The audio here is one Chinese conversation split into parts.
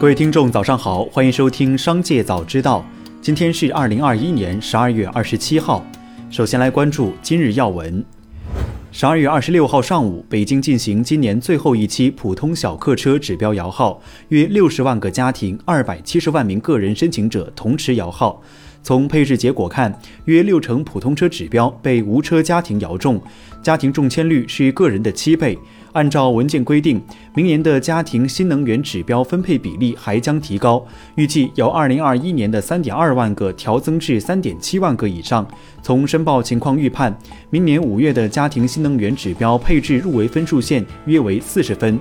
各位听众，早上好，欢迎收听《商界早知道》。今天是二零二一年十二月二十七号。首先来关注今日要闻。十二月二十六号上午，北京进行今年最后一期普通小客车指标摇号，约六十万个家庭、二百七十万名个人申请者同时摇号。从配置结果看，约六成普通车指标被无车家庭摇中，家庭中签率是个人的七倍。按照文件规定，明年的家庭新能源指标分配比例还将提高，预计由二零二一年的三点二万个调增至三点七万个以上。从申报情况预判，明年五月的家庭新能源指标配置入围分数线约为四十分。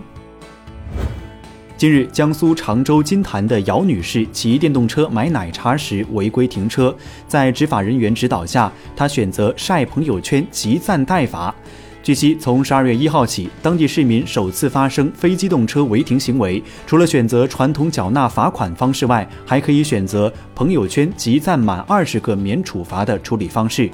近日，江苏常州金坛的姚女士骑电动车买奶茶时违规停车，在执法人员指导下，她选择晒朋友圈集赞代罚。据悉，从十二月一号起，当地市民首次发生非机动车违停行为，除了选择传统缴纳罚款方式外，还可以选择朋友圈集赞满二十个免处罚的处理方式。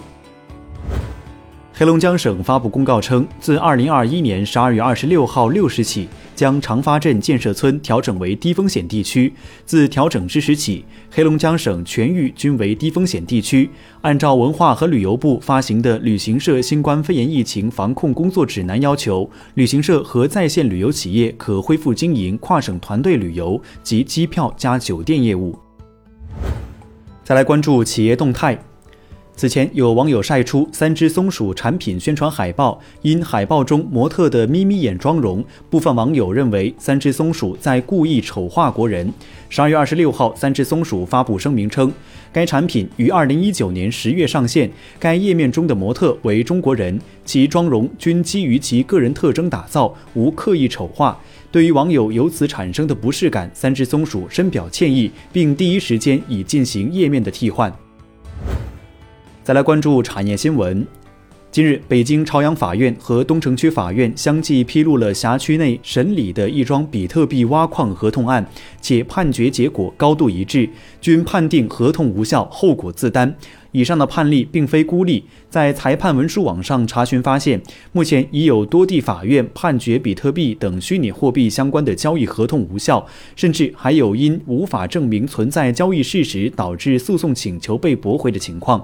黑龙江省发布公告称，自二零二一年十二月二十六号六时起，将长发镇建设村调整为低风险地区。自调整之时起，黑龙江省全域均为低风险地区。按照文化和旅游部发行的《旅行社新冠肺炎疫情防控工作指南》要求，旅行社和在线旅游企业可恢复经营跨省团队旅游及机票加酒店业务。再来关注企业动态。此前有网友晒出三只松鼠产品宣传海报，因海报中模特的眯眯眼妆容，部分网友认为三只松鼠在故意丑化国人。十二月二十六号，三只松鼠发布声明称，该产品于二零一九年十月上线，该页面中的模特为中国人，其妆容均基于其个人特征打造，无刻意丑化。对于网友由此产生的不适感，三只松鼠深表歉意，并第一时间已进行页面的替换。再来关注产业新闻。近日，北京朝阳法院和东城区法院相继披露了辖区内审理的一桩比特币挖矿合同案，且判决结果高度一致，均判定合同无效，后果自担。以上的判例并非孤立，在裁判文书网上查询发现，目前已有多地法院判决比特币等虚拟货币相关的交易合同无效，甚至还有因无法证明存在交易事实导致诉讼请求被驳回的情况。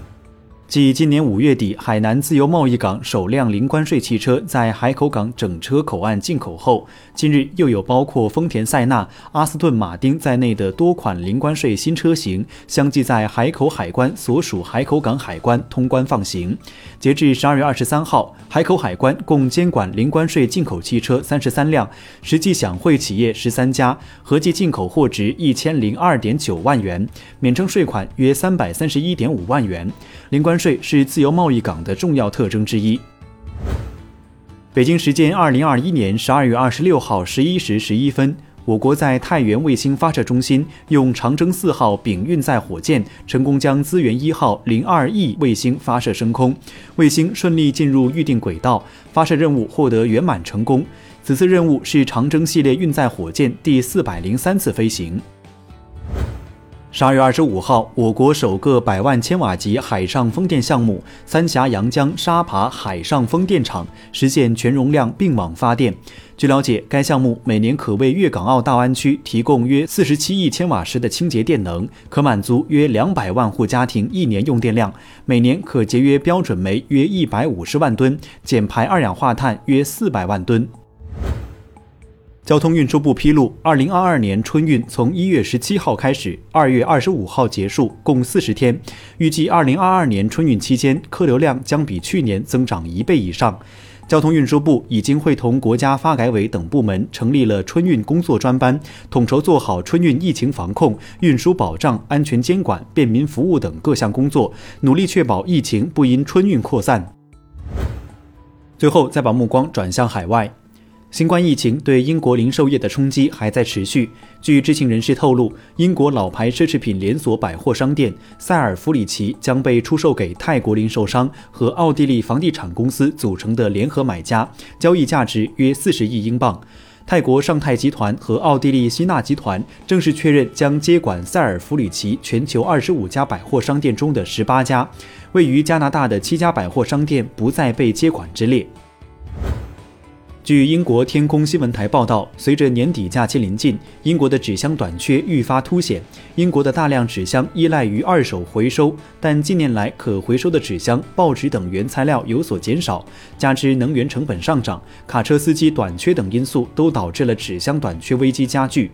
继今年五月底海南自由贸易港首辆零关税汽车在海口港整车口岸进口后，近日又有包括丰田塞纳、阿斯顿马丁在内的多款零关税新车型相继在海口海关所属海口港海关通关放行。截至十二月二十三号，海口海关共监管零关税进口汽车三十三辆，实际享惠企业十三家，合计进口货值一千零二点九万元，免征税款约三百三十一点五万元。零关税是自由贸易港的重要特征之一。北京时间二零二一年十二月二十六号十一时十一分，我国在太原卫星发射中心用长征四号丙运载火箭成功将资源一号零二 E 卫星发射升空，卫星顺利进入预定轨道，发射任务获得圆满成功。此次任务是长征系列运载火箭第四百零三次飞行。十二月二十五号，我国首个百万千瓦级海上风电项目——三峡阳江沙爬海上风电场实现全容量并网发电。据了解，该项目每年可为粤港澳大湾区提供约四十七亿千瓦时的清洁电能，可满足约两百万户家庭一年用电量，每年可节约标准煤约一百五十万吨，减排二氧化碳约四百万吨。交通运输部披露，二零二二年春运从一月十七号开始，二月二十五号结束，共四十天。预计二零二二年春运期间，客流量将比去年增长一倍以上。交通运输部已经会同国家发改委等部门成立了春运工作专班，统筹做好春运疫情防控、运输保障、安全监管、便民服务等各项工作，努力确保疫情不因春运扩散。最后，再把目光转向海外。新冠疫情对英国零售业的冲击还在持续。据知情人士透露，英国老牌奢侈品连锁百货商店塞尔弗里奇将被出售给泰国零售商和奥地利房地产公司组成的联合买家，交易价值约四十亿英镑。泰国尚泰集团和奥地利希纳集团正式确认将接管塞尔弗里奇全球二十五家百货商店中的十八家，位于加拿大的七家百货商店不再被接管之列。据英国天空新闻台报道，随着年底假期临近，英国的纸箱短缺愈发凸显。英国的大量纸箱依赖于二手回收，但近年来可回收的纸箱、报纸等原材料有所减少，加之能源成本上涨、卡车司机短缺等因素，都导致了纸箱短缺危机加剧。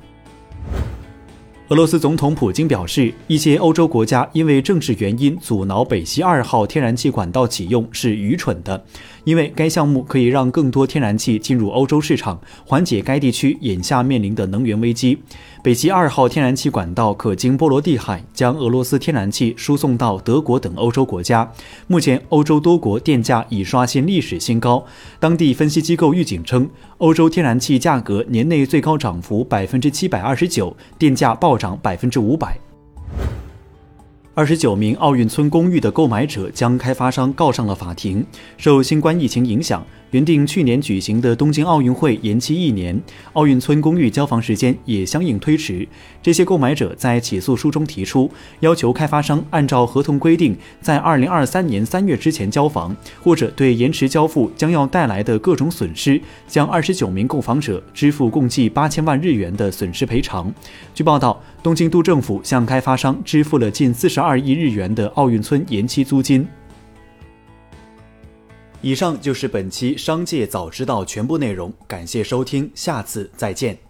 俄罗斯总统普京表示，一些欧洲国家因为政治原因阻挠北溪二号天然气管道启用是愚蠢的，因为该项目可以让更多天然气进入欧洲市场，缓解该地区眼下面临的能源危机。北极二号天然气管道可经波罗的海将俄罗斯天然气输送到德国等欧洲国家。目前，欧洲多国电价已刷新历史新高。当地分析机构预警称，欧洲天然气价格年内最高涨幅百分之七百二十九，电价暴涨百分之五百。二十九名奥运村公寓的购买者将开发商告上了法庭。受新冠疫情影响。原定去年举行的东京奥运会延期一年，奥运村公寓交房时间也相应推迟。这些购买者在起诉书中提出，要求开发商按照合同规定，在二零二三年三月之前交房，或者对延迟交付将要带来的各种损失，向二十九名购房者支付共计八千万日元的损失赔偿。据报道，东京都政府向开发商支付了近四十二亿日元的奥运村延期租金。以上就是本期《商界早知道》全部内容，感谢收听，下次再见。